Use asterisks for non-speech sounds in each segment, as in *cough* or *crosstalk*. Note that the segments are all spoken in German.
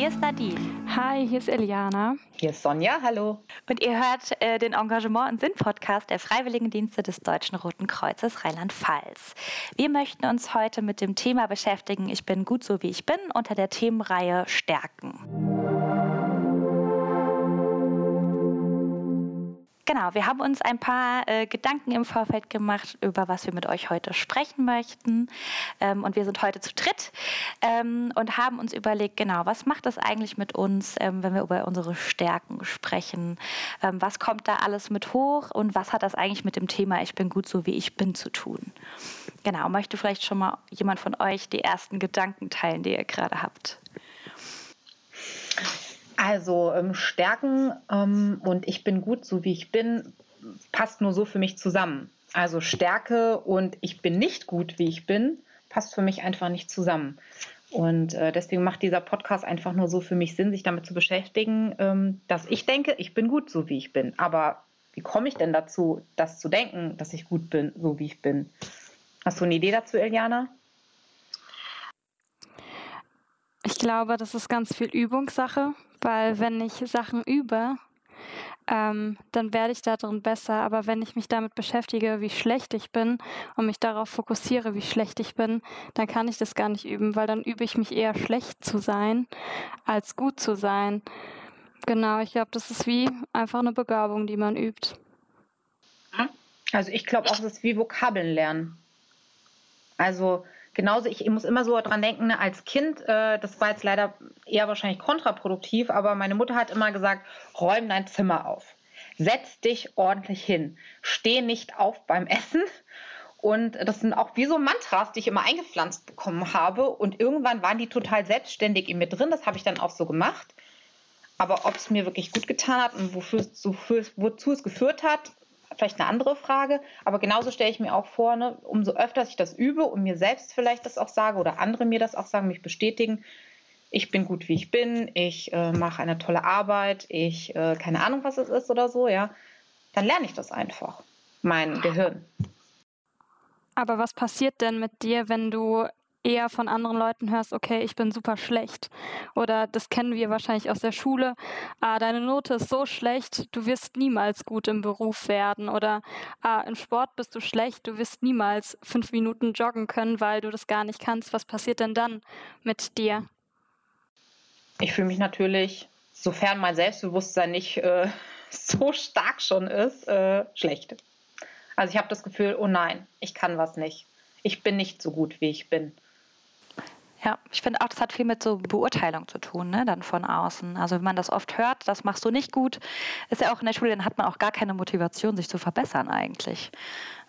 Hier ist Nadine. Hi, hier ist Eliana. Hier ist Sonja, hallo. Und ihr hört äh, den Engagement- und Sinn-Podcast der Freiwilligendienste des Deutschen Roten Kreuzes Rheinland-Pfalz. Wir möchten uns heute mit dem Thema beschäftigen, ich bin gut so wie ich bin, unter der Themenreihe Stärken. Genau, wir haben uns ein paar äh, Gedanken im Vorfeld gemacht, über was wir mit euch heute sprechen möchten. Ähm, und wir sind heute zu dritt ähm, und haben uns überlegt, genau, was macht das eigentlich mit uns, ähm, wenn wir über unsere Stärken sprechen? Ähm, was kommt da alles mit hoch und was hat das eigentlich mit dem Thema Ich bin gut so wie ich bin zu tun? Genau, möchte vielleicht schon mal jemand von euch die ersten Gedanken teilen, die ihr gerade habt? Also ähm, Stärken ähm, und ich bin gut, so wie ich bin, passt nur so für mich zusammen. Also Stärke und ich bin nicht gut, wie ich bin, passt für mich einfach nicht zusammen. Und äh, deswegen macht dieser Podcast einfach nur so für mich Sinn, sich damit zu beschäftigen, ähm, dass ich denke, ich bin gut, so wie ich bin. Aber wie komme ich denn dazu, das zu denken, dass ich gut bin, so wie ich bin? Hast du eine Idee dazu, Eliana? Ich glaube, das ist ganz viel Übungssache, weil wenn ich Sachen übe, ähm, dann werde ich darin besser. Aber wenn ich mich damit beschäftige, wie schlecht ich bin und mich darauf fokussiere, wie schlecht ich bin, dann kann ich das gar nicht üben, weil dann übe ich mich eher schlecht zu sein, als gut zu sein. Genau, ich glaube, das ist wie einfach eine Begabung, die man übt. Also ich glaube auch, das ist wie Vokabeln lernen. Also genauso, ich, ich muss immer so dran denken, ne, als Kind, äh, das war jetzt leider eher wahrscheinlich kontraproduktiv, aber meine Mutter hat immer gesagt, räum dein Zimmer auf. Setz dich ordentlich hin. Steh nicht auf beim Essen. Und das sind auch wie so Mantras, die ich immer eingepflanzt bekommen habe. Und irgendwann waren die total selbstständig in mir drin. Das habe ich dann auch so gemacht. Aber ob es mir wirklich gut getan hat und wofür, wofür, wozu es geführt hat, vielleicht eine andere Frage, aber genauso stelle ich mir auch vor, ne, umso öfter ich das übe und mir selbst vielleicht das auch sage oder andere mir das auch sagen, mich bestätigen, ich bin gut, wie ich bin, ich äh, mache eine tolle Arbeit, ich äh, keine Ahnung, was es ist oder so, ja, dann lerne ich das einfach, mein Gehirn. Aber was passiert denn mit dir, wenn du eher von anderen Leuten hörst, okay, ich bin super schlecht. Oder das kennen wir wahrscheinlich aus der Schule, ah, deine Note ist so schlecht, du wirst niemals gut im Beruf werden. Oder ah, im Sport bist du schlecht, du wirst niemals fünf Minuten joggen können, weil du das gar nicht kannst. Was passiert denn dann mit dir? Ich fühle mich natürlich, sofern mein Selbstbewusstsein nicht äh, *laughs* so stark schon ist, äh, schlecht. Also ich habe das Gefühl, oh nein, ich kann was nicht. Ich bin nicht so gut, wie ich bin. Ja, ich finde auch, das hat viel mit so Beurteilung zu tun, ne, dann von außen. Also wenn man das oft hört, das machst du nicht gut, ist ja auch in der Schule, dann hat man auch gar keine Motivation, sich zu verbessern eigentlich.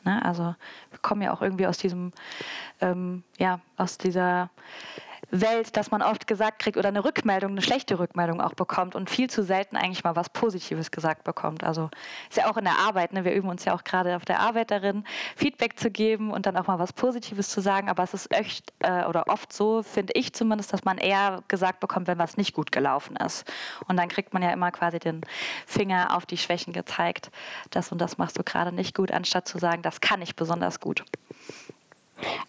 Ne? Also wir kommen ja auch irgendwie aus diesem, ähm, ja, aus dieser Welt, dass man oft gesagt kriegt oder eine Rückmeldung, eine schlechte Rückmeldung auch bekommt und viel zu selten eigentlich mal was Positives gesagt bekommt. Also ist ja auch in der Arbeit, ne? wir üben uns ja auch gerade auf der Arbeit darin, Feedback zu geben und dann auch mal was Positives zu sagen, aber es ist echt äh, oder oft so, finde ich zumindest, dass man eher gesagt bekommt, wenn was nicht gut gelaufen ist. Und dann kriegt man ja immer quasi den Finger auf die Schwächen gezeigt, das und das machst du gerade nicht gut, anstatt zu sagen, das kann ich besonders gut.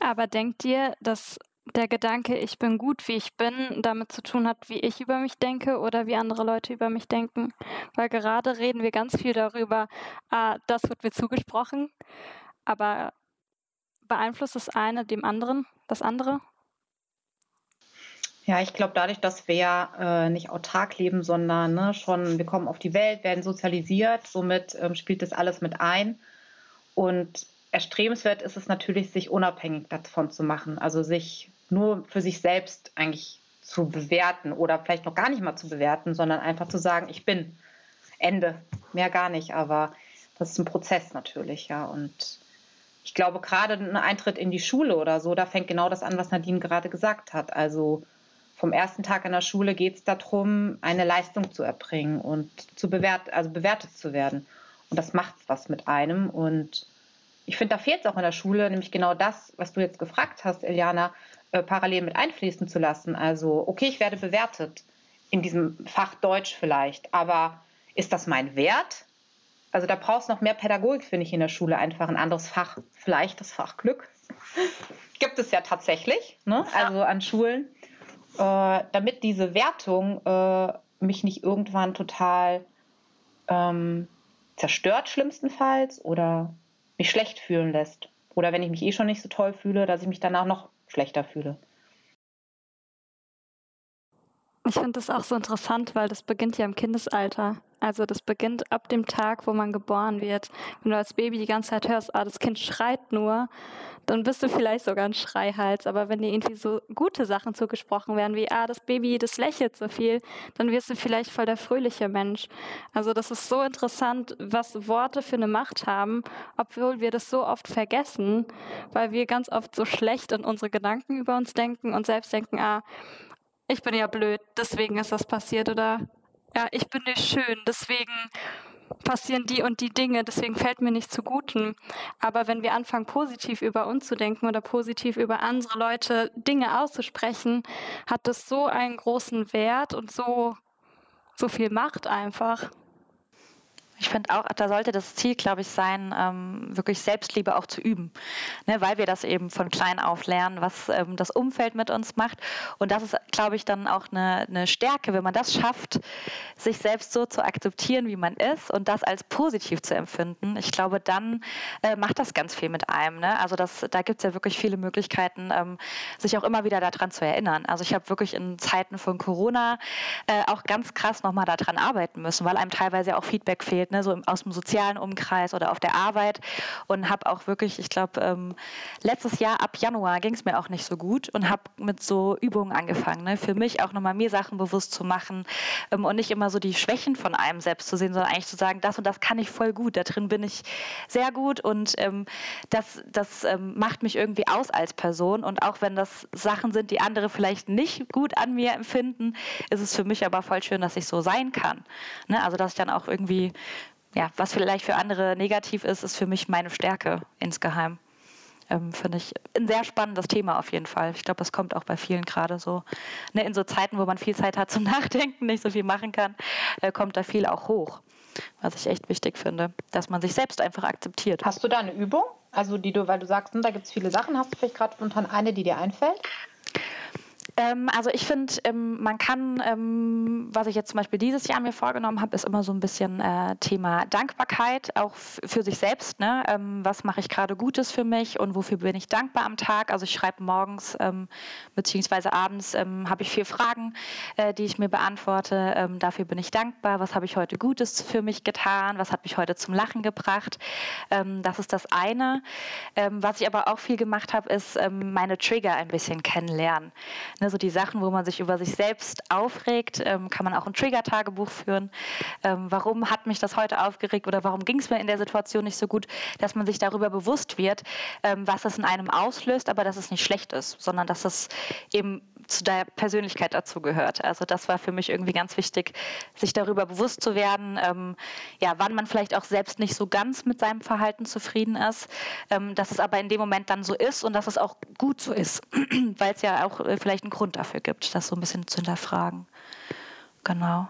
Aber denkt ihr, dass der Gedanke, ich bin gut, wie ich bin, damit zu tun hat, wie ich über mich denke oder wie andere Leute über mich denken. Weil gerade reden wir ganz viel darüber, ah, das wird mir zugesprochen, aber beeinflusst das eine dem anderen, das andere? Ja, ich glaube, dadurch, dass wir äh, nicht autark leben, sondern ne, schon, wir kommen auf die Welt, werden sozialisiert, somit ähm, spielt das alles mit ein. Und erstrebenswert ist es natürlich, sich unabhängig davon zu machen, also sich nur für sich selbst eigentlich zu bewerten oder vielleicht noch gar nicht mal zu bewerten, sondern einfach zu sagen, ich bin Ende, mehr gar nicht, aber das ist ein Prozess natürlich, ja. Und ich glaube, gerade ein Eintritt in die Schule oder so, da fängt genau das an, was Nadine gerade gesagt hat. Also vom ersten Tag in der Schule geht es darum, eine Leistung zu erbringen und zu bewert, also bewertet zu werden. Und das macht was mit einem. Und ich finde, da fehlt es auch in der Schule, nämlich genau das, was du jetzt gefragt hast, Eliana, äh, parallel mit einfließen zu lassen. Also, okay, ich werde bewertet in diesem Fach Deutsch vielleicht, aber ist das mein Wert? Also da brauchst du noch mehr Pädagogik, finde ich, in der Schule, einfach ein anderes Fach, vielleicht das Fach Glück. *laughs* Gibt es ja tatsächlich, ne? also an Schulen. äh, damit diese Wertung äh, mich nicht irgendwann total ähm, zerstört, schlimmstenfalls, oder mich schlecht fühlen lässt. Oder wenn ich mich eh schon nicht so toll fühle, dass ich mich danach noch schlechter fühle. Ich finde das auch so interessant, weil das beginnt ja im Kindesalter. Also das beginnt ab dem Tag, wo man geboren wird. Wenn du als Baby die ganze Zeit hörst, ah, das Kind schreit nur, dann bist du vielleicht sogar ein Schreihals. Aber wenn dir irgendwie so gute Sachen zugesprochen werden, wie, ah, das Baby, das lächelt so viel, dann wirst du vielleicht voll der fröhliche Mensch. Also das ist so interessant, was Worte für eine Macht haben, obwohl wir das so oft vergessen, weil wir ganz oft so schlecht in unsere Gedanken über uns denken und selbst denken, ah, ich bin ja blöd, deswegen ist das passiert oder ja, ich bin nicht schön, deswegen passieren die und die Dinge, deswegen fällt mir nicht zu Guten. Aber wenn wir anfangen, positiv über uns zu denken oder positiv über andere Leute Dinge auszusprechen, hat das so einen großen Wert und so, so viel Macht einfach. Ich finde auch, da sollte das Ziel, glaube ich, sein, ähm, wirklich Selbstliebe auch zu üben, ne, weil wir das eben von klein auf lernen, was ähm, das Umfeld mit uns macht. Und das ist, glaube ich, dann auch eine, eine, Stärke, wenn man das schafft, sich selbst so zu akzeptieren, wie man ist und das als positiv zu empfinden. Ich glaube, dann äh, macht das ganz viel mit einem. Ne? Also das, da gibt es ja wirklich viele Möglichkeiten, ähm, sich auch immer wieder daran zu erinnern. Also ich habe wirklich in Zeiten von Corona äh, auch ganz krass nochmal daran arbeiten müssen, weil einem teilweise auch Feedback fehlt ne, so aus dem sozialen Umkreis oder auf der Arbeit und habe auch wirklich, ich glaube, ähm, letztes Jahr ab Januar ging es mir auch nicht so gut und habe mit so Übungen angefangen, ne, für mich auch nochmal mir Sachen bewusst zu machen ähm, und nicht immer so die Schwächen von einem selbst zu sehen, sondern eigentlich zu sagen, das und das kann ich voll gut, da drin bin ich sehr gut und ähm, das, das ähm, macht mich irgendwie aus als Person und auch wenn das Sachen sind, die andere vielleicht nicht gut an mir empfinden, ist es für mich aber voll schön, dass ich so sein kann. Ne? Also dass ich dann auch irgendwie ja, was vielleicht für andere negativ ist, ist für mich meine Stärke insgeheim. Ähm, Finde ich ein sehr spannendes Thema auf jeden Fall. Ich glaube, das kommt auch bei vielen gerade so. Ne, in so Zeiten, wo man viel Zeit hat zum *laughs* Nachdenken, nicht so viel machen kann, äh, kommt da viel auch hoch. Was ich echt wichtig finde, dass man sich selbst einfach akzeptiert. Hast du da eine Übung? Also die du, weil du sagst, hm, da gibt es viele Sachen, hast du vielleicht gerade spontan eine, die dir einfällt? Ähm, also ich finde, ähm, man kann, ähm, was ich jetzt zum Beispiel dieses Jahr mir vorgenommen habe, ist immer so ein bisschen äh, Thema Dankbarkeit, auch für sich selbst. Ne? Ähm, was mache ich gerade Gutes für mich und wofür bin ich dankbar am Tag? Also ich schreibe morgens ähm, beziehungsweise abends ähm, habe ich vier Fragen, äh, die ich mir beantworte. dafür bin ich dankbar. Was habe ich heute Gutes für mich getan? Was hat mich heute zum Lachen gebracht? das ist das eine. was ich aber auch viel gemacht habe, ist meine Trigger ein bisschen kennenlernen. Ne, so die Sachen, wo man sich über sich selbst aufregt, ähm, kann man auch ein Trigger-Tagebuch führen. Ähm, warum hat mich das heute aufgeregt oder warum ging es mir in der Situation nicht so gut, dass man sich darüber bewusst wird, ähm, was es in einem auslöst, aber dass es nicht schlecht ist, sondern dass es eben zu der Persönlichkeit dazu gehört. Also das war für mich irgendwie ganz wichtig, sich darüber bewusst zu werden, ähm, ja, wann man vielleicht auch selbst nicht so ganz mit seinem Verhalten zufrieden ist, ähm, dass es aber in dem Moment dann so ist und dass es auch gut so ist, *clears throat* weil es ja auch äh, vielleicht ein Grund dafür gibt, das so ein bisschen zu hinterfragen. Genau.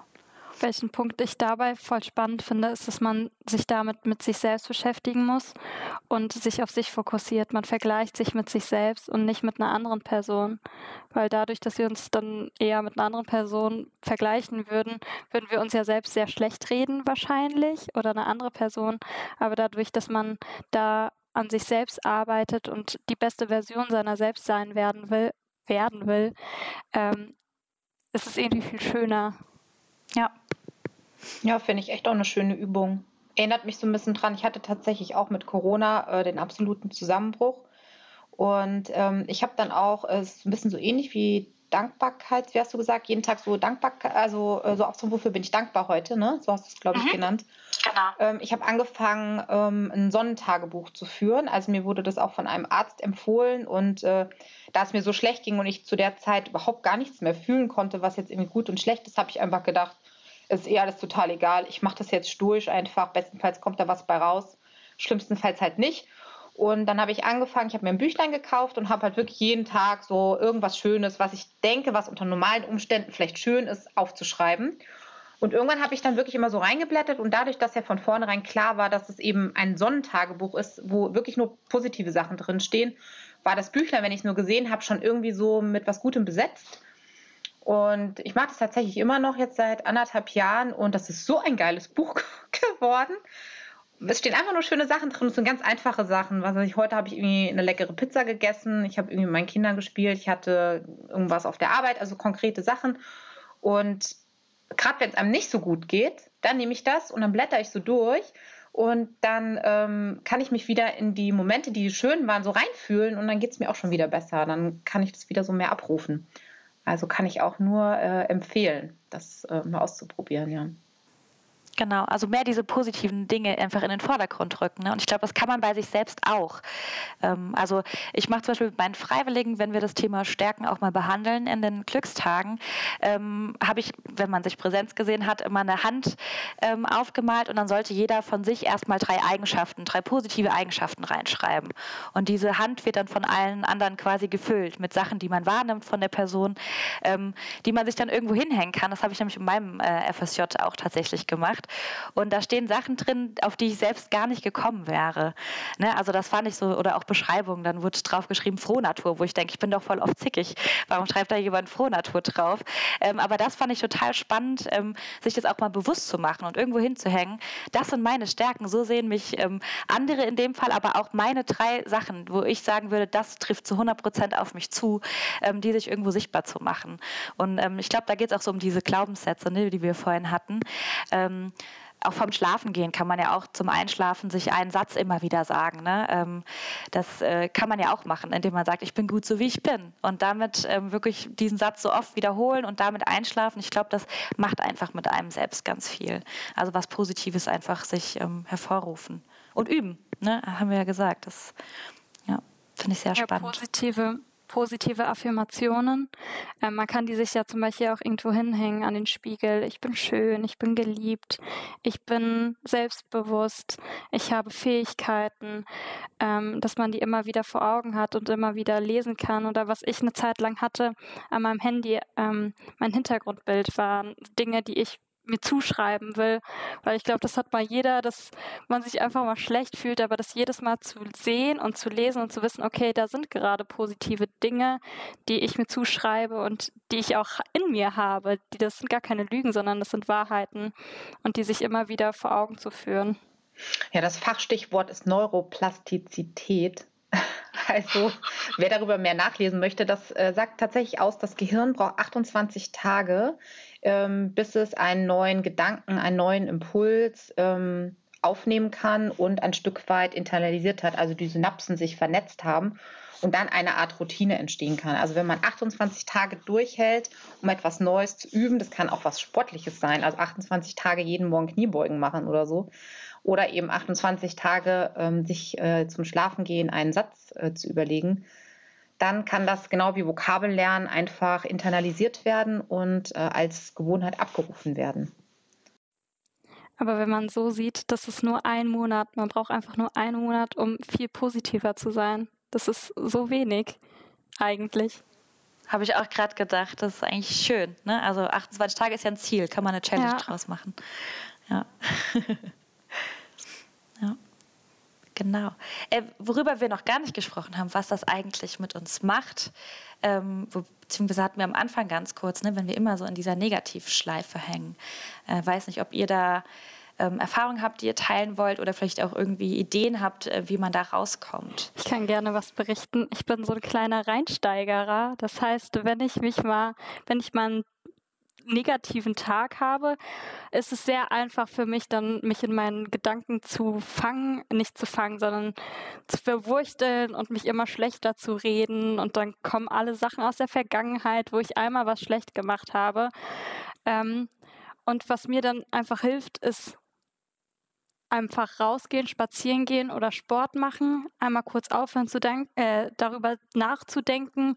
Welchen Punkt ich dabei voll spannend finde, ist, dass man sich damit mit sich selbst beschäftigen muss und sich auf sich fokussiert. Man vergleicht sich mit sich selbst und nicht mit einer anderen Person. Weil dadurch, dass wir uns dann eher mit einer anderen Person vergleichen würden, würden wir uns ja selbst sehr schlecht reden wahrscheinlich oder eine andere Person. Aber dadurch, dass man da an sich selbst arbeitet und die beste Version seiner selbst sein werden will, werden will, ähm, ist es irgendwie viel schöner. Ja. Ja, finde ich echt auch eine schöne Übung. Erinnert mich so ein bisschen dran, ich hatte tatsächlich auch mit Corona äh, den absoluten Zusammenbruch. Und ähm, ich habe dann auch, äh, ist ein bisschen so ähnlich wie Dankbarkeit, wie hast du gesagt, jeden Tag so Dankbarkeit, also äh, so auch so, wofür bin ich dankbar heute, ne? So hast du es, glaube ich, mhm. genannt. Genau. Ähm, ich habe angefangen, ähm, ein Sonnentagebuch zu führen. Also mir wurde das auch von einem Arzt empfohlen und äh, da es mir so schlecht ging und ich zu der Zeit überhaupt gar nichts mehr fühlen konnte, was jetzt irgendwie gut und schlecht ist, habe ich einfach gedacht, ist eh alles total egal. Ich mache das jetzt stoisch einfach. Bestenfalls kommt da was bei raus. Schlimmstenfalls halt nicht. Und dann habe ich angefangen, ich habe mir ein Büchlein gekauft und habe halt wirklich jeden Tag so irgendwas Schönes, was ich denke, was unter normalen Umständen vielleicht schön ist, aufzuschreiben. Und irgendwann habe ich dann wirklich immer so reingeblättert und dadurch, dass ja von vornherein klar war, dass es eben ein Sonnentagebuch ist, wo wirklich nur positive Sachen drinstehen, war das Büchlein, wenn ich es nur gesehen habe, schon irgendwie so mit was Gutem besetzt. Und ich mache das tatsächlich immer noch jetzt seit anderthalb Jahren und das ist so ein geiles *laughs* Buch geworden. Es stehen einfach nur schöne Sachen drin. Es sind ganz einfache Sachen. Was weiß ich, heute habe ich irgendwie eine leckere Pizza gegessen. Ich habe irgendwie mit meinen Kindern gespielt. Ich hatte irgendwas auf der Arbeit, also konkrete Sachen. Und gerade wenn es einem nicht so gut geht, dann nehme ich das und dann blätter ich so durch. Und dann ähm, kann ich mich wieder in die Momente, die schön waren, so reinfühlen und dann geht es mir auch schon wieder besser. Dann kann ich das wieder so mehr abrufen. Also kann ich auch nur äh, empfehlen, das äh, mal auszuprobieren, ja. Genau, also mehr diese positiven Dinge einfach in den Vordergrund rücken. Ne? Und ich glaube, das kann man bei sich selbst auch. Ähm, also ich mache zum Beispiel mit meinen Freiwilligen, wenn wir das Thema Stärken auch mal behandeln in den Glückstagen, ähm, habe ich, wenn man sich Präsenz gesehen hat, immer eine Hand ähm, aufgemalt und dann sollte jeder von sich erstmal drei Eigenschaften, drei positive Eigenschaften reinschreiben. Und diese Hand wird dann von allen anderen quasi gefüllt mit Sachen, die man wahrnimmt von der Person, ähm, die man sich dann irgendwo hinhängen kann. Das habe ich nämlich in meinem äh, FSJ auch tatsächlich gemacht gemacht. Und da stehen Sachen drin, auf die ich selbst gar nicht gekommen wäre. Ne? Also das fand ich so, oder auch Beschreibungen, dann wurde drauf geschrieben Frohnatur, wo ich denke, ich bin doch voll oft zickig. Warum schreibt da jemand Frohnatur drauf? Ähm, aber das fand ich total spannend, ähm, sich das auch mal bewusst zu machen und irgendwo hinzuhängen. Das sind meine Stärken. So sehen mich ähm, andere in dem Fall, aber auch meine drei Sachen, wo ich sagen würde, das trifft zu 100 Prozent auf mich zu, ähm, die sich irgendwo sichtbar zu machen. Und ähm, ich glaube, da geht es auch so um diese Glaubenssätze, ne, die wir vorhin hatten. Ähm, auch vom Schlafengehen kann man ja auch zum Einschlafen sich einen Satz immer wieder sagen. Ne? Ähm, das äh, kann man ja auch machen, indem man sagt, ich bin gut so wie ich bin. Und damit ähm, wirklich diesen Satz so oft wiederholen und damit einschlafen. Ich glaube, das macht einfach mit einem selbst ganz viel. Also was Positives einfach sich ähm, hervorrufen. Und üben, ne? haben wir ja gesagt. Das ja, finde ich sehr spannend. Ja, positive positive Affirmationen. Ähm, man kann die sich ja zum Beispiel auch irgendwo hinhängen an den Spiegel. Ich bin schön, ich bin geliebt, ich bin selbstbewusst, ich habe Fähigkeiten, ähm, dass man die immer wieder vor Augen hat und immer wieder lesen kann. Oder was ich eine Zeit lang hatte an meinem Handy, ähm, mein Hintergrundbild waren Dinge, die ich mir zuschreiben will, weil ich glaube, das hat mal jeder, dass man sich einfach mal schlecht fühlt, aber das jedes Mal zu sehen und zu lesen und zu wissen, okay, da sind gerade positive Dinge, die ich mir zuschreibe und die ich auch in mir habe, die das sind gar keine Lügen, sondern das sind Wahrheiten und die sich immer wieder vor Augen zu führen. Ja, das Fachstichwort ist Neuroplastizität. *laughs* Also, wer darüber mehr nachlesen möchte, das äh, sagt tatsächlich aus, das Gehirn braucht 28 Tage, ähm, bis es einen neuen Gedanken, einen neuen Impuls ähm, aufnehmen kann und ein Stück weit internalisiert hat, also die Synapsen sich vernetzt haben und dann eine Art Routine entstehen kann. Also wenn man 28 Tage durchhält, um etwas Neues zu üben, das kann auch was Sportliches sein, also 28 Tage jeden Morgen Kniebeugen machen oder so, oder eben 28 Tage ähm, sich äh, zum Schlafengehen einen Satz äh, zu überlegen, dann kann das genau wie Vokabellernen einfach internalisiert werden und äh, als Gewohnheit abgerufen werden. Aber wenn man so sieht, das ist nur ein Monat, man braucht einfach nur einen Monat, um viel positiver zu sein. Das ist so wenig eigentlich. Habe ich auch gerade gedacht, das ist eigentlich schön. Ne? Also 28 Tage ist ja ein Ziel, kann man eine Challenge ja. draus machen. Ja. ja. *laughs* Genau. Äh, worüber wir noch gar nicht gesprochen haben, was das eigentlich mit uns macht, ähm, beziehungsweise hatten wir am Anfang ganz kurz, ne, wenn wir immer so in dieser Negativschleife hängen. Äh, weiß nicht, ob ihr da ähm, Erfahrungen habt, die ihr teilen wollt oder vielleicht auch irgendwie Ideen habt, äh, wie man da rauskommt. Ich kann gerne was berichten. Ich bin so ein kleiner Reinsteigerer. Das heißt, wenn ich mich mal, wenn ich mal einen negativen Tag habe, ist es sehr einfach für mich, dann mich in meinen Gedanken zu fangen, nicht zu fangen, sondern zu verwursteln und mich immer schlechter zu reden. Und dann kommen alle Sachen aus der Vergangenheit, wo ich einmal was schlecht gemacht habe. Ähm, und was mir dann einfach hilft, ist einfach rausgehen, spazieren gehen oder Sport machen, einmal kurz aufhören zu denken, äh, darüber nachzudenken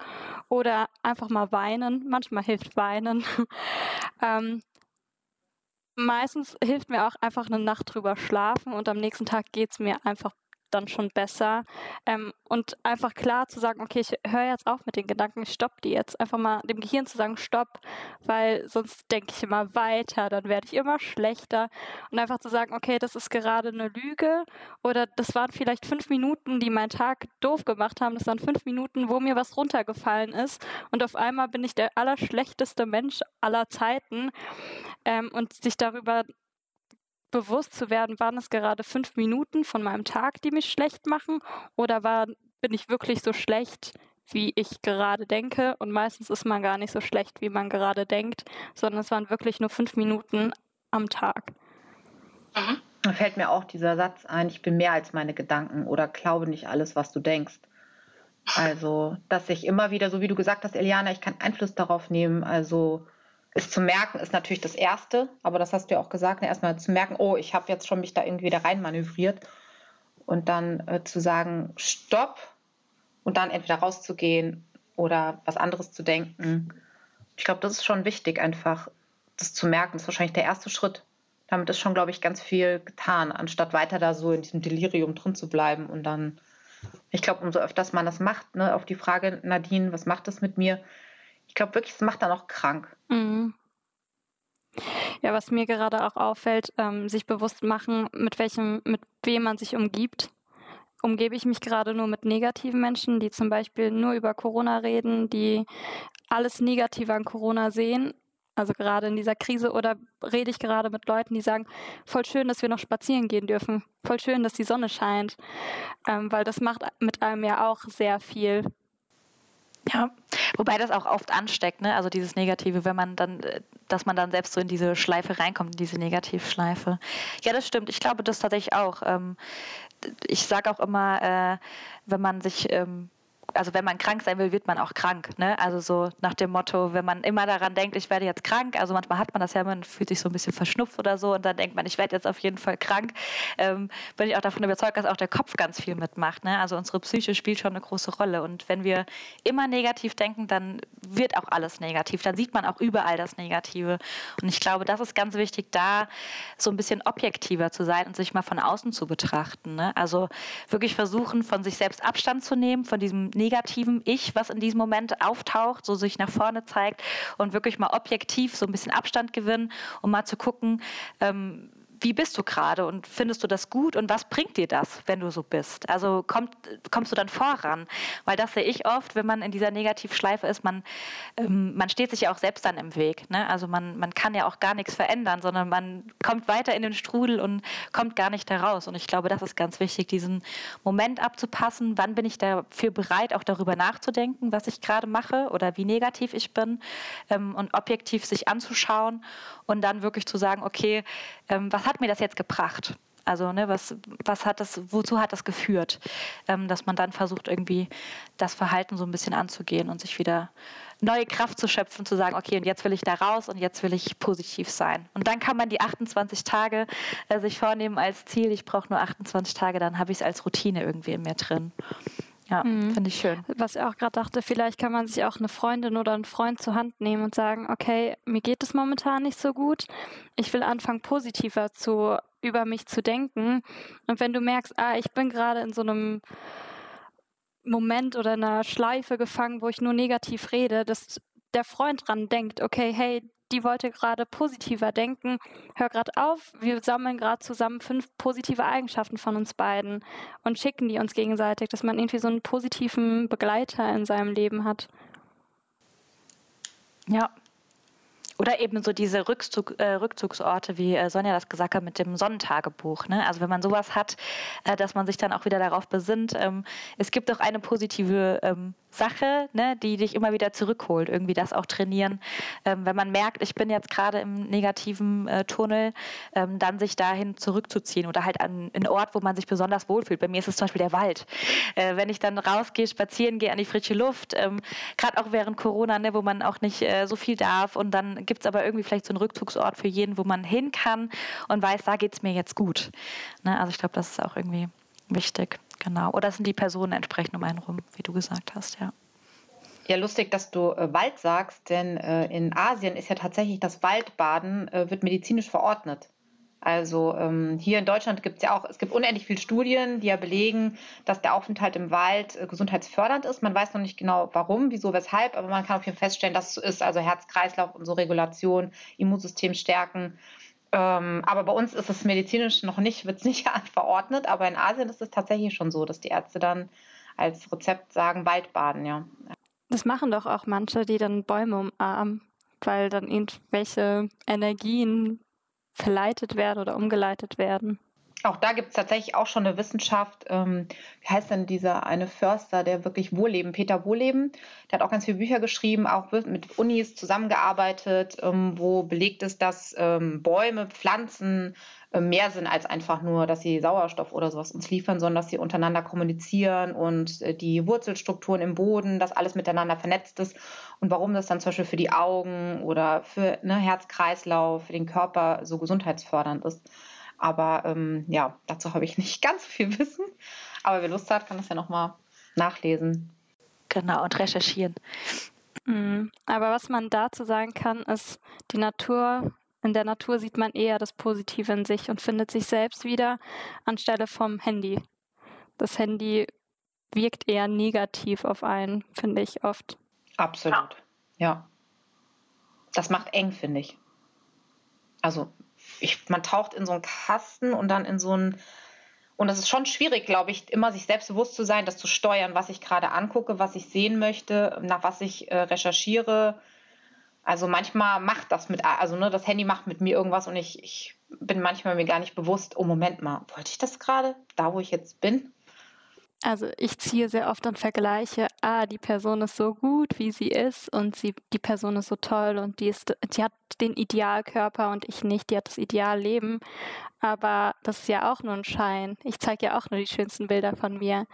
oder einfach mal weinen. Manchmal hilft weinen. *laughs* ähm, meistens hilft mir auch einfach eine Nacht drüber schlafen und am nächsten Tag geht es mir einfach dann schon besser. Ähm, und einfach klar zu sagen, okay, ich höre jetzt auf mit den Gedanken, ich stopp die jetzt. Einfach mal dem Gehirn zu sagen, stopp, weil sonst denke ich immer weiter, dann werde ich immer schlechter. Und einfach zu sagen, okay, das ist gerade eine Lüge oder das waren vielleicht fünf Minuten, die meinen Tag doof gemacht haben. Das waren fünf Minuten, wo mir was runtergefallen ist. Und auf einmal bin ich der allerschlechteste Mensch aller Zeiten. Ähm, und sich darüber bewusst zu werden, waren es gerade fünf Minuten von meinem Tag, die mich schlecht machen, oder war, bin ich wirklich so schlecht, wie ich gerade denke? Und meistens ist man gar nicht so schlecht, wie man gerade denkt, sondern es waren wirklich nur fünf Minuten am Tag. Mhm. Da fällt mir auch dieser Satz ein, ich bin mehr als meine Gedanken oder glaube nicht alles, was du denkst. Also, dass ich immer wieder, so wie du gesagt hast, Eliana, ich kann Einfluss darauf nehmen. Also, es zu merken ist natürlich das Erste, aber das hast du ja auch gesagt, ne? erstmal zu merken, oh, ich habe jetzt schon mich da irgendwie da rein und dann äh, zu sagen, stopp und dann entweder rauszugehen oder was anderes zu denken. Ich glaube, das ist schon wichtig, einfach das zu merken. Das ist wahrscheinlich der erste Schritt. Damit ist schon, glaube ich, ganz viel getan, anstatt weiter da so in diesem Delirium drin zu bleiben und dann, ich glaube, umso öfters man das macht, ne, auf die Frage, Nadine, was macht das mit mir? Ich glaube wirklich, es macht dann auch krank. Mhm. Ja, was mir gerade auch auffällt, ähm, sich bewusst machen, mit welchem, mit wem man sich umgibt. Umgebe ich mich gerade nur mit negativen Menschen, die zum Beispiel nur über Corona reden, die alles Negative an Corona sehen, also gerade in dieser Krise, oder rede ich gerade mit Leuten, die sagen, voll schön, dass wir noch spazieren gehen dürfen, voll schön, dass die Sonne scheint, ähm, weil das macht mit einem ja auch sehr viel. Ja, wobei das auch oft ansteckt, ne? Also dieses Negative, wenn man dann, äh, dass man dann selbst so in diese Schleife reinkommt, in diese Negativschleife. Ja, das stimmt. Ich glaube das tatsächlich auch. Ähm, ich sage auch immer, äh, wenn man sich ähm, also wenn man krank sein will, wird man auch krank. Ne? Also so nach dem Motto, wenn man immer daran denkt, ich werde jetzt krank, also manchmal hat man das ja, man fühlt sich so ein bisschen verschnupft oder so und dann denkt man, ich werde jetzt auf jeden Fall krank, ähm, bin ich auch davon überzeugt, dass auch der Kopf ganz viel mitmacht. Ne? Also unsere Psyche spielt schon eine große Rolle und wenn wir immer negativ denken, dann wird auch alles negativ, dann sieht man auch überall das Negative und ich glaube, das ist ganz wichtig, da so ein bisschen objektiver zu sein und sich mal von außen zu betrachten. Ne? Also wirklich versuchen, von sich selbst Abstand zu nehmen, von diesem negativen negativen Ich, was in diesem Moment auftaucht, so sich nach vorne zeigt und wirklich mal objektiv so ein bisschen Abstand gewinnen, um mal zu gucken, ähm, wie bist du gerade und findest du das gut und was bringt dir das, wenn du so bist? Also kommt, kommst du dann voran? Weil das sehe ich oft, wenn man in dieser Negativschleife ist, man, ähm, man steht sich ja auch selbst dann im Weg. Ne? Also man, man kann ja auch gar nichts verändern, sondern man kommt weiter in den Strudel und kommt gar nicht heraus. Und ich glaube, das ist ganz wichtig, diesen Moment abzupassen. Wann bin ich dafür bereit, auch darüber nachzudenken, was ich gerade mache oder wie negativ ich bin ähm, und objektiv sich anzuschauen und dann wirklich zu sagen, okay, ähm, was hat mir das jetzt gebracht? Also, ne, was, was hat das, wozu hat das geführt? Ähm, dass man dann versucht, irgendwie das Verhalten so ein bisschen anzugehen und sich wieder neue Kraft zu schöpfen, zu sagen, okay, und jetzt will ich da raus und jetzt will ich positiv sein. Und dann kann man die 28 Tage äh, sich vornehmen als Ziel, ich brauche nur 28 Tage, dann habe ich es als Routine irgendwie in mir drin. Ja, mhm. finde ich schön. Was ich auch gerade dachte, vielleicht kann man sich auch eine Freundin oder einen Freund zur Hand nehmen und sagen, okay, mir geht es momentan nicht so gut. Ich will anfangen, positiver zu, über mich zu denken. Und wenn du merkst, ah, ich bin gerade in so einem Moment oder einer Schleife gefangen, wo ich nur negativ rede, dass der Freund dran denkt, okay, hey, die wollte gerade positiver denken. Hör gerade auf, wir sammeln gerade zusammen fünf positive Eigenschaften von uns beiden und schicken die uns gegenseitig, dass man irgendwie so einen positiven Begleiter in seinem Leben hat. Ja, oder eben so diese Rückzug, äh, Rückzugsorte, wie äh, Sonja das gesagt hat, mit dem Sonnentagebuch. Ne? Also wenn man sowas hat, äh, dass man sich dann auch wieder darauf besinnt, ähm, es gibt auch eine positive ähm, Sache, ne, die dich immer wieder zurückholt, irgendwie das auch trainieren. Ähm, wenn man merkt, ich bin jetzt gerade im negativen äh, Tunnel, ähm, dann sich dahin zurückzuziehen oder halt an einen Ort, wo man sich besonders wohlfühlt. Bei mir ist es zum Beispiel der Wald. Äh, wenn ich dann rausgehe, spazieren gehe an die frische Luft, ähm, gerade auch während Corona, ne, wo man auch nicht äh, so viel darf und dann gibt es aber irgendwie vielleicht so einen Rückzugsort für jeden, wo man hin kann und weiß, da geht es mir jetzt gut. Ne? Also ich glaube, das ist auch irgendwie wichtig. Genau. Oder sind die Personen entsprechend um einen rum, wie du gesagt hast, ja. Ja, lustig, dass du äh, Wald sagst, denn äh, in Asien ist ja tatsächlich das Waldbaden, äh, wird medizinisch verordnet. Also ähm, hier in Deutschland gibt es ja auch, es gibt unendlich viele Studien, die ja belegen, dass der Aufenthalt im Wald äh, gesundheitsfördernd ist. Man weiß noch nicht genau warum, wieso, weshalb, aber man kann auf jeden Fall feststellen, dass es so ist. Also Herz-Kreislauf und so Regulation, Immunsystem stärken. Ähm, aber bei uns ist es medizinisch noch nicht, wird es nicht *laughs* verordnet, aber in Asien ist es tatsächlich schon so, dass die Ärzte dann als Rezept sagen, Waldbaden, ja. Das machen doch auch manche, die dann Bäume umarmen, weil dann irgendwelche Energien verleitet werden oder umgeleitet werden. Auch da gibt es tatsächlich auch schon eine Wissenschaft. Ähm, wie heißt denn dieser eine Förster, der wirklich Wohleben, Peter Wohleben, der hat auch ganz viele Bücher geschrieben, auch mit Unis zusammengearbeitet, ähm, wo belegt ist, dass ähm, Bäume, Pflanzen mehr sind als einfach nur, dass sie Sauerstoff oder sowas uns liefern, sondern dass sie untereinander kommunizieren und äh, die Wurzelstrukturen im Boden, dass alles miteinander vernetzt ist und warum das dann zum Beispiel für die Augen oder für ne, Herz-Kreislauf, für den Körper so gesundheitsfördernd ist. Aber ähm, ja, dazu habe ich *laughs* nicht ganz viel Wissen. Aber wer Lust hat, kann das ja nochmal nachlesen. Genau, und recherchieren. Mhm. Aber was man dazu sagen kann, ist, die Natur, in der Natur sieht man eher das Positive in sich und findet sich selbst wieder anstelle vom Handy. Das Handy wirkt eher negativ auf einen, finde ich oft. Absolut, ja. Das macht eng, finde ich. Also ich, man taucht in so einen Kasten und dann in so einen und es ist schon schwierig, glaube ich, immer sich selbstbewusst zu sein, das zu steuern, was ich gerade angucke, was ich sehen möchte, nach was ich äh, recherchiere. Also manchmal macht das mit, also ne, das Handy macht mit mir irgendwas und ich, ich bin manchmal mir gar nicht bewusst, oh Moment mal, wollte ich das gerade, da wo ich jetzt bin? Also ich ziehe sehr oft und vergleiche, ah, die Person ist so gut, wie sie ist und sie, die Person ist so toll und die ist, die hat den Idealkörper und ich nicht, die hat das Idealleben. Aber das ist ja auch nur ein Schein. Ich zeige ja auch nur die schönsten Bilder von mir.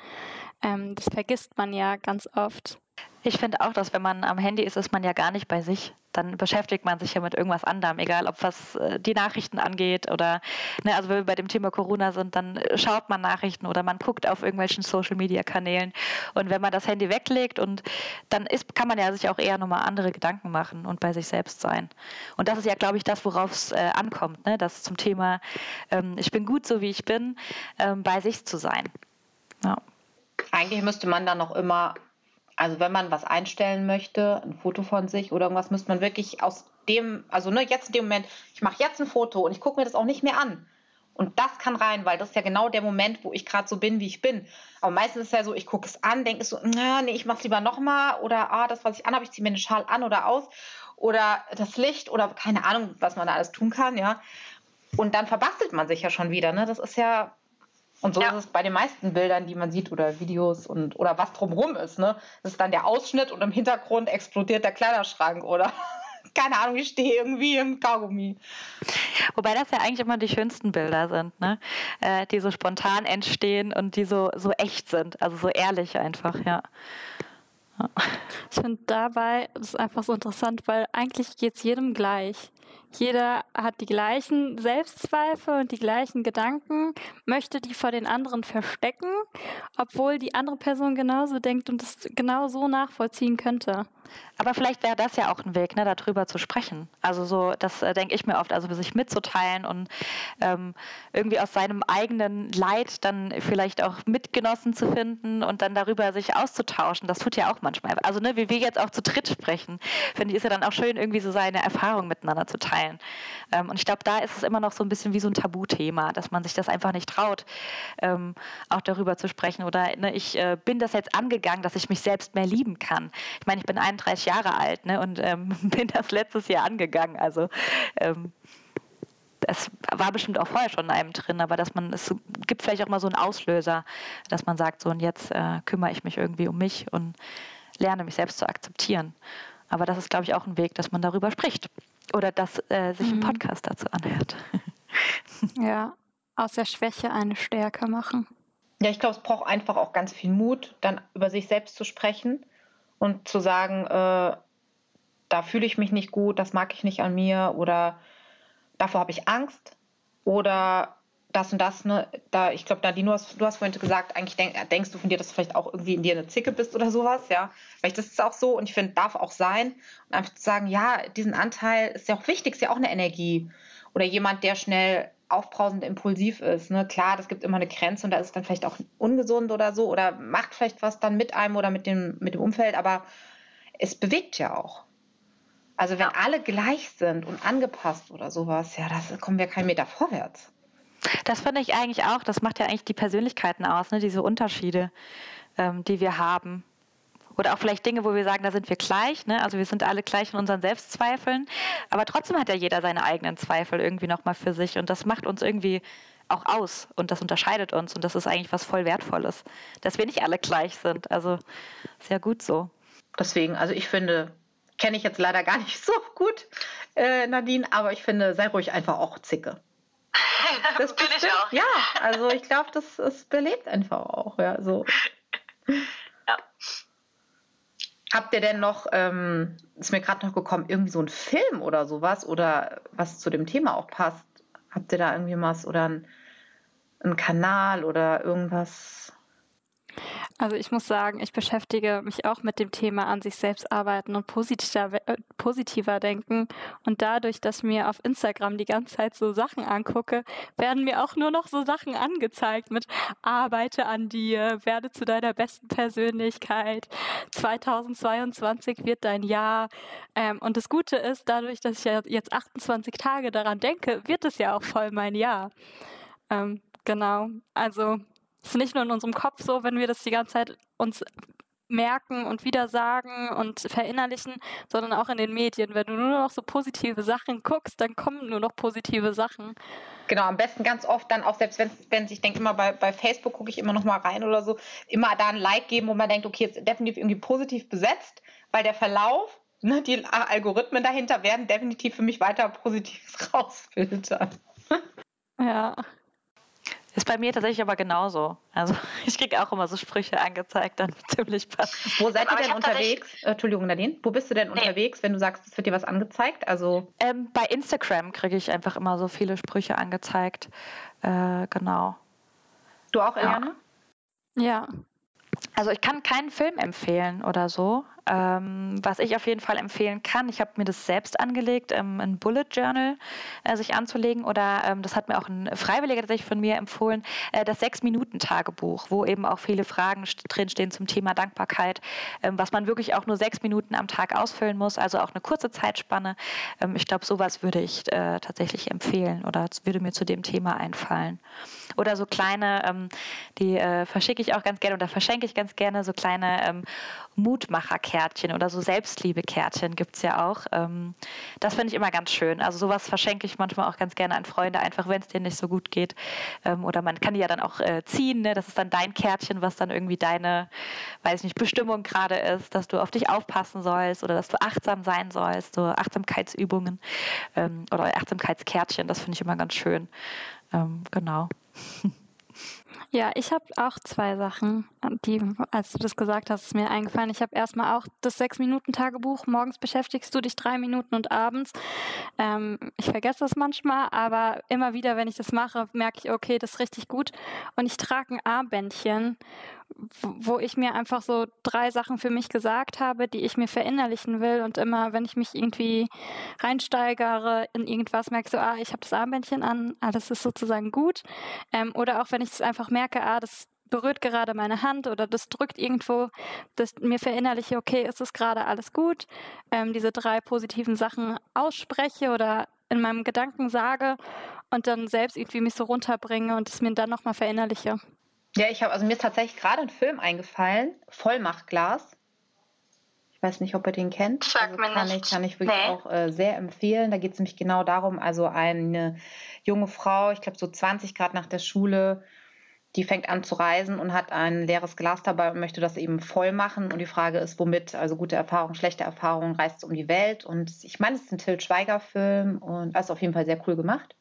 Ähm, das vergisst man ja ganz oft. Ich finde auch, dass wenn man am Handy ist, ist man ja gar nicht bei sich. Dann beschäftigt man sich ja mit irgendwas anderem, egal ob was äh, die Nachrichten angeht oder, ne, also wenn wir bei dem Thema Corona sind, dann schaut man Nachrichten oder man guckt auf irgendwelchen Social Media Kanälen. Und wenn man das Handy weglegt und dann ist, kann man ja sich auch eher nochmal andere Gedanken machen und bei sich selbst sein. Und das ist ja, glaube ich, das, worauf es äh, ankommt, ne? das zum Thema, ähm, ich bin gut so wie ich bin, ähm, bei sich zu sein. Ja. Eigentlich müsste man dann noch immer also wenn man was einstellen möchte, ein Foto von sich oder irgendwas, müsste man wirklich aus dem, also ne, jetzt in dem Moment, ich mache jetzt ein Foto und ich gucke mir das auch nicht mehr an. Und das kann rein, weil das ist ja genau der Moment, wo ich gerade so bin, wie ich bin. Aber meistens ist es ja so, ich gucke es an, denke so, na, nee, ich mache es lieber nochmal oder ah, das, was ich anhabe, ich ziehe mir eine Schal an oder aus oder das Licht oder keine Ahnung, was man da alles tun kann, ja. Und dann verbastelt man sich ja schon wieder, ne? Das ist ja, und so ja. ist es bei den meisten Bildern, die man sieht oder Videos und oder was drumherum ist. Ne? Das ist dann der Ausschnitt und im Hintergrund explodiert der Kleiderschrank oder *laughs* keine Ahnung, ich stehe irgendwie im Kaugummi. Wobei das ja eigentlich immer die schönsten Bilder sind, ne? Äh, die so spontan entstehen und die so, so echt sind, also so ehrlich einfach, ja. Ich finde dabei, das ist einfach so interessant, weil eigentlich geht es jedem gleich. Jeder hat die gleichen Selbstzweifel und die gleichen Gedanken, möchte die vor den anderen verstecken, obwohl die andere Person genauso denkt und es genau so nachvollziehen könnte. Aber vielleicht wäre das ja auch ein Weg, ne, darüber zu sprechen. Also so, das äh, denke ich mir oft, also sich mitzuteilen und ähm, irgendwie aus seinem eigenen Leid dann vielleicht auch Mitgenossen zu finden und dann darüber sich auszutauschen. Das tut ja auch manchmal. Also ne, wie wir jetzt auch zu dritt sprechen, finde ich, ist ja dann auch schön, irgendwie so seine Erfahrung miteinander zu teilen. Ähm, und ich glaube, da ist es immer noch so ein bisschen wie so ein Tabuthema, dass man sich das einfach nicht traut, ähm, auch darüber zu sprechen. Oder ne, ich äh, bin das jetzt angegangen, dass ich mich selbst mehr lieben kann. Ich meine, ich bin 31 Jahre alt ne, und ähm, *laughs* bin das letztes Jahr angegangen. Also ähm, es war bestimmt auch vorher schon in einem drin, aber dass man, es gibt vielleicht auch mal so einen Auslöser, dass man sagt, so und jetzt äh, kümmere ich mich irgendwie um mich und lerne mich selbst zu akzeptieren. Aber das ist, glaube ich, auch ein Weg, dass man darüber spricht oder dass äh, sich mhm. ein Podcast dazu anhört. *laughs* ja, aus der Schwäche eine Stärke machen. Ja, ich glaube, es braucht einfach auch ganz viel Mut, dann über sich selbst zu sprechen und zu sagen, äh, da fühle ich mich nicht gut, das mag ich nicht an mir oder davor habe ich Angst oder das und das, ne, da, ich glaube, Nadine, du hast, du hast vorhin gesagt, eigentlich denk, denkst du von dir, dass du vielleicht auch irgendwie in dir eine Zicke bist oder sowas, ja. Vielleicht ist es auch so und ich finde, darf auch sein. Und einfach zu sagen, ja, diesen Anteil ist ja auch wichtig, ist ja auch eine Energie. Oder jemand, der schnell aufbrausend impulsiv ist. Ne? Klar, das gibt immer eine Grenze und da ist es dann vielleicht auch ungesund oder so oder macht vielleicht was dann mit einem oder mit dem, mit dem Umfeld, aber es bewegt ja auch. Also wenn ja. alle gleich sind und angepasst oder sowas, ja, da kommen wir keinen Meter vorwärts. Das finde ich eigentlich auch, das macht ja eigentlich die Persönlichkeiten aus, ne? diese Unterschiede, ähm, die wir haben. Oder auch vielleicht Dinge, wo wir sagen, da sind wir gleich, ne? also wir sind alle gleich in unseren Selbstzweifeln, aber trotzdem hat ja jeder seine eigenen Zweifel irgendwie nochmal für sich und das macht uns irgendwie auch aus und das unterscheidet uns und das ist eigentlich was voll Wertvolles, dass wir nicht alle gleich sind. Also sehr gut so. Deswegen, also ich finde, kenne ich jetzt leider gar nicht *laughs* so gut, äh, Nadine, aber ich finde, sei ruhig einfach auch Zicke. *laughs* Das bin ich auch. Ja, also ich glaube, das, das belebt einfach auch. Ja, so. ja. Habt ihr denn noch, ähm, ist mir gerade noch gekommen, irgendwie so ein Film oder sowas oder was zu dem Thema auch passt? Habt ihr da irgendwie was oder ein, ein Kanal oder irgendwas? Also ich muss sagen, ich beschäftige mich auch mit dem Thema an sich selbst arbeiten und positiver, äh, positiver denken. Und dadurch, dass mir auf Instagram die ganze Zeit so Sachen angucke, werden mir auch nur noch so Sachen angezeigt mit arbeite an dir, werde zu deiner besten Persönlichkeit. 2022 wird dein Jahr. Ähm, und das Gute ist, dadurch, dass ich ja jetzt 28 Tage daran denke, wird es ja auch voll mein Jahr. Ähm, genau. Also ist nicht nur in unserem Kopf so, wenn wir das die ganze Zeit uns merken und wieder sagen und verinnerlichen, sondern auch in den Medien. Wenn du nur noch so positive Sachen guckst, dann kommen nur noch positive Sachen. Genau, am besten ganz oft dann auch, selbst wenn, wenn ich denke immer bei, bei Facebook gucke ich immer noch mal rein oder so, immer da ein Like geben, wo man denkt, okay, jetzt definitiv irgendwie positiv besetzt, weil der Verlauf, ne, die Algorithmen dahinter werden definitiv für mich weiter Positives *laughs* rausfiltern. Ja. Ist bei mir tatsächlich aber genauso. Also *laughs* ich kriege auch immer so Sprüche angezeigt, dann *laughs* ziemlich passend. Wo seid ihr denn unterwegs? Äh, Entschuldigung, Nadine. Wo bist du denn nee. unterwegs, wenn du sagst, es wird dir was angezeigt? Also ähm, bei Instagram kriege ich einfach immer so viele Sprüche angezeigt. Äh, genau. Du auch, Eliane? Ja. Also ich kann keinen Film empfehlen oder so. Ähm, was ich auf jeden Fall empfehlen kann, ich habe mir das selbst angelegt, ähm, ein Bullet Journal äh, sich anzulegen oder ähm, das hat mir auch ein Freiwilliger tatsächlich von mir empfohlen, äh, das Sechs-Minuten-Tagebuch, wo eben auch viele Fragen drinstehen zum Thema Dankbarkeit, ähm, was man wirklich auch nur sechs Minuten am Tag ausfüllen muss, also auch eine kurze Zeitspanne. Ähm, ich glaube, sowas würde ich äh, tatsächlich empfehlen oder würde mir zu dem Thema einfallen. Oder so kleine, ähm, die äh, verschicke ich auch ganz gerne oder verschenke ich ganz gerne, so kleine Mutmacherkärtchen oder so Selbstliebekärtchen gibt es ja auch. Ähm, das finde ich immer ganz schön. Also sowas verschenke ich manchmal auch ganz gerne an Freunde, einfach wenn es denen nicht so gut geht. Ähm, oder man kann die ja dann auch äh, ziehen. Ne? Das ist dann dein Kärtchen, was dann irgendwie deine, weiß nicht, Bestimmung gerade ist, dass du auf dich aufpassen sollst oder dass du achtsam sein sollst. So Achtsamkeitsübungen ähm, oder Achtsamkeitskärtchen, das finde ich immer ganz schön. Ähm, genau. *laughs* Ja, ich habe auch zwei Sachen, die, als du das gesagt hast, ist mir eingefallen. Ich habe erstmal auch das Sechs-Minuten-Tagebuch. Morgens beschäftigst du dich drei Minuten und abends. Ähm, ich vergesse das manchmal, aber immer wieder, wenn ich das mache, merke ich, okay, das ist richtig gut. Und ich trage ein Armbändchen wo ich mir einfach so drei Sachen für mich gesagt habe, die ich mir verinnerlichen will und immer, wenn ich mich irgendwie reinsteigere in irgendwas, merke so, ah, ich habe das Armbändchen an, ah, das ist sozusagen gut. Ähm, oder auch wenn ich es einfach merke, ah, das berührt gerade meine Hand oder das drückt irgendwo, dass mir verinnerliche, okay, ist es gerade alles gut, ähm, diese drei positiven Sachen ausspreche oder in meinem Gedanken sage und dann selbst irgendwie mich so runterbringe und es mir dann nochmal verinnerliche. Ja, ich habe, also mir ist tatsächlich gerade ein Film eingefallen, Vollmachtglas. Ich weiß nicht, ob ihr den kennt. Sag also mir kann nicht. ich, kann ich wirklich nee. auch äh, sehr empfehlen. Da geht es nämlich genau darum, also eine junge Frau, ich glaube so 20 Grad nach der Schule, die fängt an zu reisen und hat ein leeres Glas dabei und möchte das eben voll machen. Und die Frage ist, womit? Also gute Erfahrung, schlechte Erfahrung, reist um die Welt. Und ich meine, es ist ein Till Schweiger-Film und ist auf jeden Fall sehr cool gemacht.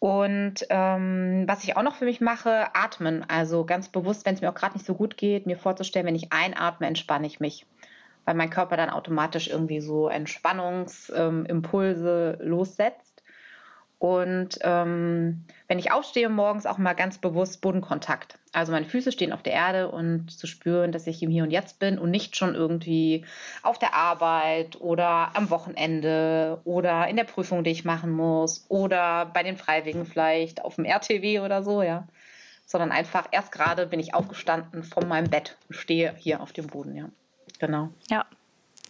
Und ähm, was ich auch noch für mich mache, atmen. Also ganz bewusst, wenn es mir auch gerade nicht so gut geht, mir vorzustellen, wenn ich einatme, entspanne ich mich. Weil mein Körper dann automatisch irgendwie so Entspannungsimpulse ähm, lossetzt. Und ähm, wenn ich aufstehe morgens auch mal ganz bewusst Bodenkontakt. Also meine Füße stehen auf der Erde und zu spüren, dass ich im Hier und Jetzt bin und nicht schon irgendwie auf der Arbeit oder am Wochenende oder in der Prüfung, die ich machen muss oder bei den Freiwilligen vielleicht auf dem RTW oder so, ja. Sondern einfach erst gerade bin ich aufgestanden von meinem Bett und stehe hier auf dem Boden, ja. Genau. Ja,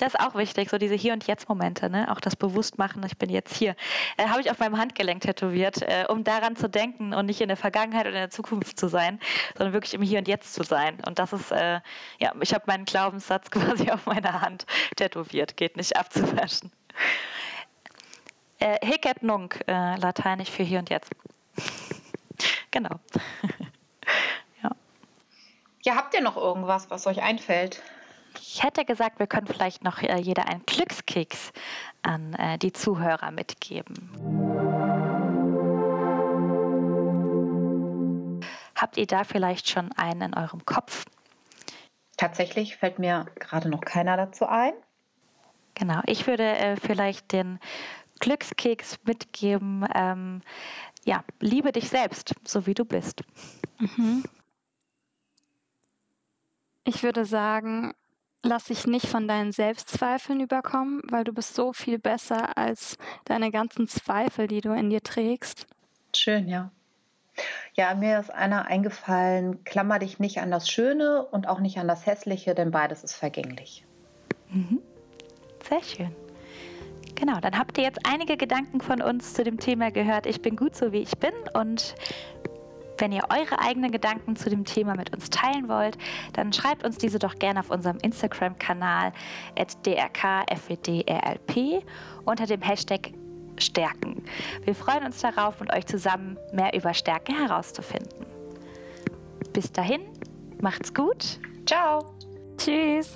das ist auch wichtig, so diese Hier- und Jetzt-Momente, ne? auch das Bewusstmachen, ich bin jetzt hier. Äh, Habe ich auf meinem Handgelenk tätowiert, äh, um daran zu denken und nicht in der Vergangenheit oder in der Zukunft zu sein, sondern wirklich im Hier und Jetzt zu sein. Und das ist, äh, ja, ich habe meinen Glaubenssatz *laughs* quasi auf meiner Hand tätowiert, geht nicht abzuwaschen. Äh, Hic et nunc, äh, lateinisch für Hier und Jetzt. *laughs* genau. *laughs* ja. ja, habt ihr noch irgendwas, was euch einfällt? Ich hätte gesagt, wir können vielleicht noch äh, jeder einen Glückskeks an äh, die Zuhörer mitgeben. Habt ihr da vielleicht schon einen in eurem Kopf? Tatsächlich fällt mir gerade noch keiner dazu ein. Genau, ich würde äh, vielleicht den Glückskeks mitgeben. Ähm, ja, liebe dich selbst, so wie du bist. Mhm. Ich würde sagen, lass dich nicht von deinen Selbstzweifeln überkommen, weil du bist so viel besser als deine ganzen Zweifel, die du in dir trägst. Schön, ja. Ja, mir ist einer eingefallen, klammer dich nicht an das Schöne und auch nicht an das Hässliche, denn beides ist vergänglich. Mhm. Sehr schön. Genau, dann habt ihr jetzt einige Gedanken von uns zu dem Thema gehört. Ich bin gut so, wie ich bin und wenn ihr eure eigenen Gedanken zu dem Thema mit uns teilen wollt, dann schreibt uns diese doch gerne auf unserem Instagram-Kanal drkfwdrlp unter dem Hashtag Stärken. Wir freuen uns darauf, mit euch zusammen mehr über Stärken herauszufinden. Bis dahin, macht's gut. Ciao. Tschüss.